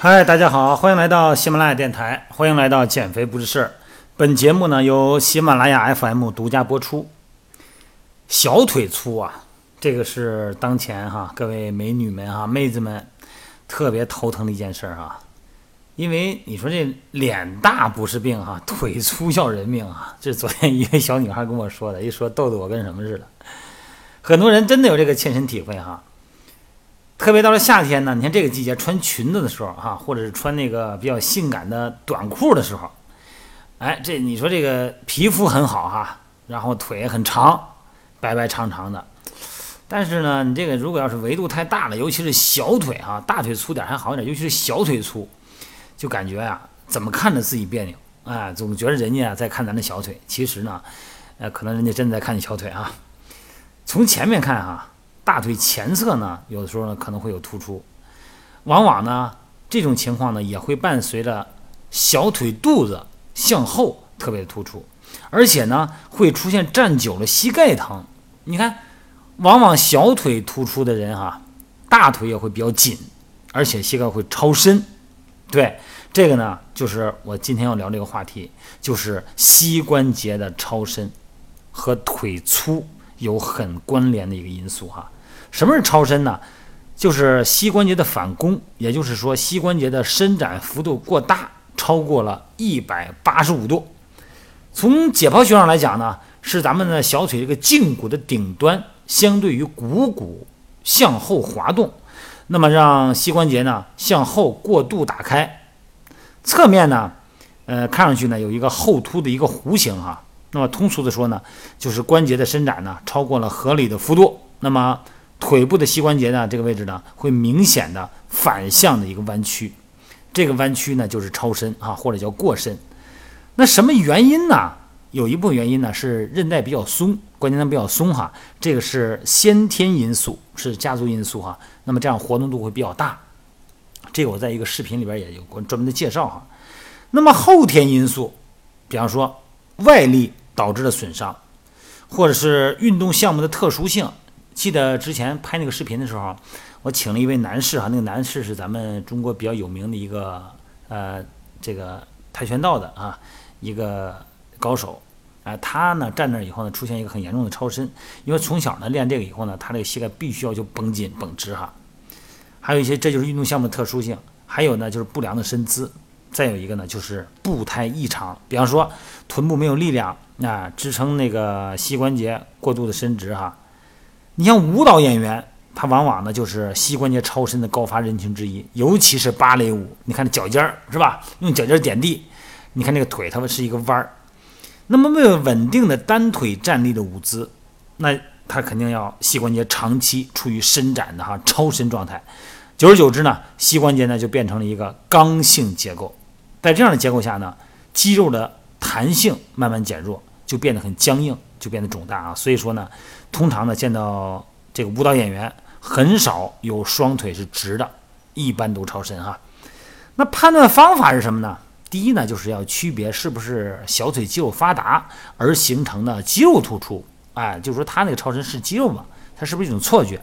嗨，大家好，欢迎来到喜马拉雅电台，欢迎来到减肥不是事儿。本节目呢由喜马拉雅 FM 独家播出。小腿粗啊，这个是当前哈各位美女们哈妹子们特别头疼的一件事儿哈。因为你说这脸大不是病哈，腿粗要人命啊！这是昨天一位小女孩跟我说的，一说逗得我跟什么似的。很多人真的有这个切身体会哈。特别到了夏天呢，你看这个季节穿裙子的时候哈，或者是穿那个比较性感的短裤的时候，哎，这你说这个皮肤很好哈，然后腿很长，白白长长的。但是呢，你这个如果要是维度太大了，尤其是小腿哈，大腿粗点还好一点，尤其是小腿粗。就感觉呀，怎么看着自己别扭，哎，总觉得人家在看咱的小腿，其实呢，呃，可能人家真的在看你小腿啊。从前面看哈，大腿前侧呢，有的时候呢可能会有突出，往往呢这种情况呢也会伴随着小腿肚子向后特别突出，而且呢会出现站久了膝盖疼。你看，往往小腿突出的人哈，大腿也会比较紧，而且膝盖会超伸。对这个呢，就是我今天要聊这个话题，就是膝关节的超伸和腿粗有很关联的一个因素哈。什么是超伸呢？就是膝关节的反弓，也就是说膝关节的伸展幅度过大，超过了一百八十五度。从解剖学上来讲呢，是咱们的小腿这个胫骨的顶端相对于股骨向后滑动。那么让膝关节呢向后过度打开，侧面呢，呃，看上去呢有一个后凸的一个弧形哈。那么通俗的说呢，就是关节的伸展呢超过了合理的幅度。那么腿部的膝关节呢这个位置呢会明显的反向的一个弯曲，这个弯曲呢就是超伸啊，或者叫过伸。那什么原因呢？有一部分原因呢是韧带比较松，关节囊比较松哈，这个是先天因素，是家族因素哈。那么这样活动度会比较大，这个我在一个视频里边也有过专门的介绍哈。那么后天因素，比方说外力导致的损伤，或者是运动项目的特殊性。记得之前拍那个视频的时候，我请了一位男士哈，那个男士是咱们中国比较有名的一个呃这个跆拳道的啊一个。高手，哎，他呢站那以后呢，出现一个很严重的超伸，因为从小呢练这个以后呢，他这个膝盖必须要就绷紧绷直哈。还有一些，这就是运动项目的特殊性。还有呢，就是不良的身姿。再有一个呢，就是步态异常，比方说臀部没有力量啊，支撑那个膝关节过度的伸直哈。你像舞蹈演员，他往往呢就是膝关节超伸的高发人群之一，尤其是芭蕾舞，你看这脚尖儿是吧？用脚尖点地，你看这个腿，它们是一个弯儿。那么为了稳定的单腿站立的舞姿，那他肯定要膝关节长期处于伸展的哈超伸状态，久而久之呢，膝关节呢就变成了一个刚性结构，在这样的结构下呢，肌肉的弹性慢慢减弱，就变得很僵硬，就变得肿大啊。所以说呢，通常呢见到这个舞蹈演员很少有双腿是直的，一般都超伸哈。那判断方法是什么呢？第一呢，就是要区别是不是小腿肌肉发达而形成的肌肉突出，哎，就是说他那个超伸是肌肉嘛，它是不是一种错觉？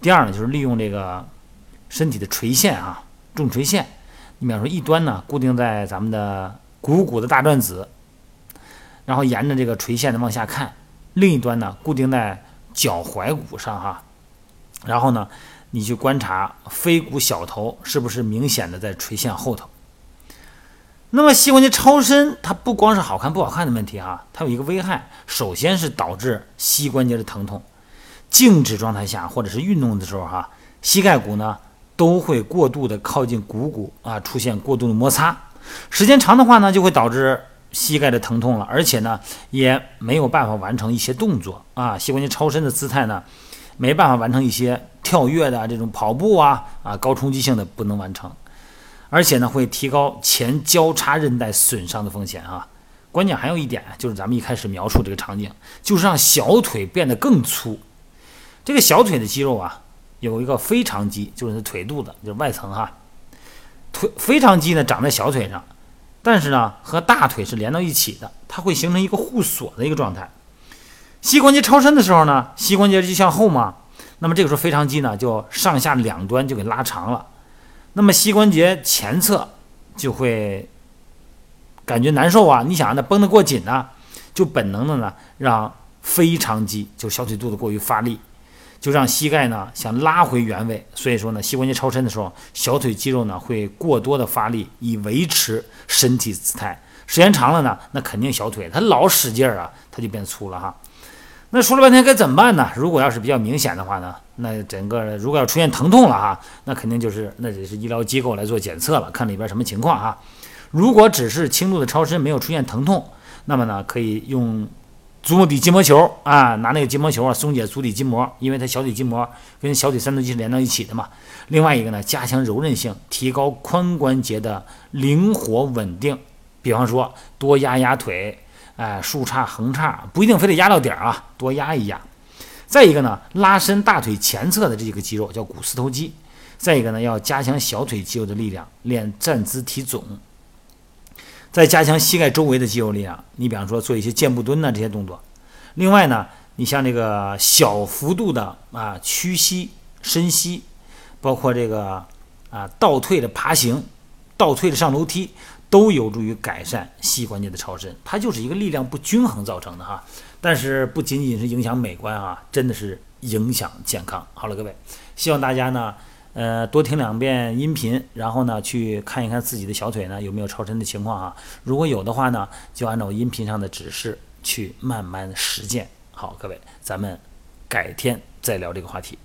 第二呢，就是利用这个身体的垂线啊，重垂线，你比方说一端呢固定在咱们的股骨的大转子，然后沿着这个垂线的往下看，另一端呢固定在脚踝骨上哈，然后呢你去观察腓骨小头是不是明显的在垂线后头。那么膝关节超伸，它不光是好看不好看的问题哈，它有一个危害，首先是导致膝关节的疼痛。静止状态下或者是运动的时候哈，膝盖骨呢都会过度的靠近股骨啊，出现过度的摩擦，时间长的话呢，就会导致膝盖的疼痛了，而且呢也没有办法完成一些动作啊，膝关节超伸的姿态呢，没办法完成一些跳跃的这种跑步啊啊高冲击性的不能完成。而且呢，会提高前交叉韧带损伤的风险啊。关键还有一点，就是咱们一开始描述这个场景，就是让小腿变得更粗。这个小腿的肌肉啊，有一个腓肠肌，就是腿肚子，就是外层哈。腿腓肠肌呢长在小腿上，但是呢和大腿是连到一起的，它会形成一个互锁的一个状态。膝关节超伸的时候呢，膝关节就向后嘛，那么这个时候腓肠肌呢就上下两端就给拉长了。那么膝关节前侧就会感觉难受啊！你想，让它绷得过紧呢，就本能的呢让腓肠肌，就小腿肚子过于发力，就让膝盖呢想拉回原位。所以说呢，膝关节超伸的时候，小腿肌肉呢会过多的发力，以维持身体姿态。时间长了呢，那肯定小腿它老使劲儿啊，它就变粗了哈。那说了半天该怎么办呢？如果要是比较明显的话呢，那整个如果要出现疼痛了哈，那肯定就是那得是医疗机构来做检测了，看里边什么情况哈。如果只是轻度的超伸，没有出现疼痛，那么呢可以用足底筋膜球啊，拿那个筋膜球啊松解足底筋膜，因为它小腿筋膜跟小腿三头肌是连到一起的嘛。另外一个呢，加强柔韧性，提高髋关节的灵活稳定。比方说，多压压腿，哎，竖叉、横叉，不一定非得压到点儿啊，多压一压。再一个呢，拉伸大腿前侧的这几个肌肉，叫股四头肌。再一个呢，要加强小腿肌肉的力量，练站姿提总。再加强膝盖周围的肌肉力量，你比方说做一些箭步蹲呐这些动作。另外呢，你像这个小幅度的啊屈膝、伸膝，包括这个啊倒退的爬行、倒退的上楼梯。都有助于改善膝关节的超伸，它就是一个力量不均衡造成的哈。但是不仅仅是影响美观啊，真的是影响健康。好了，各位，希望大家呢，呃，多听两遍音频，然后呢，去看一看自己的小腿呢有没有超伸的情况啊。如果有的话呢，就按照音频上的指示去慢慢实践。好，各位，咱们改天再聊这个话题。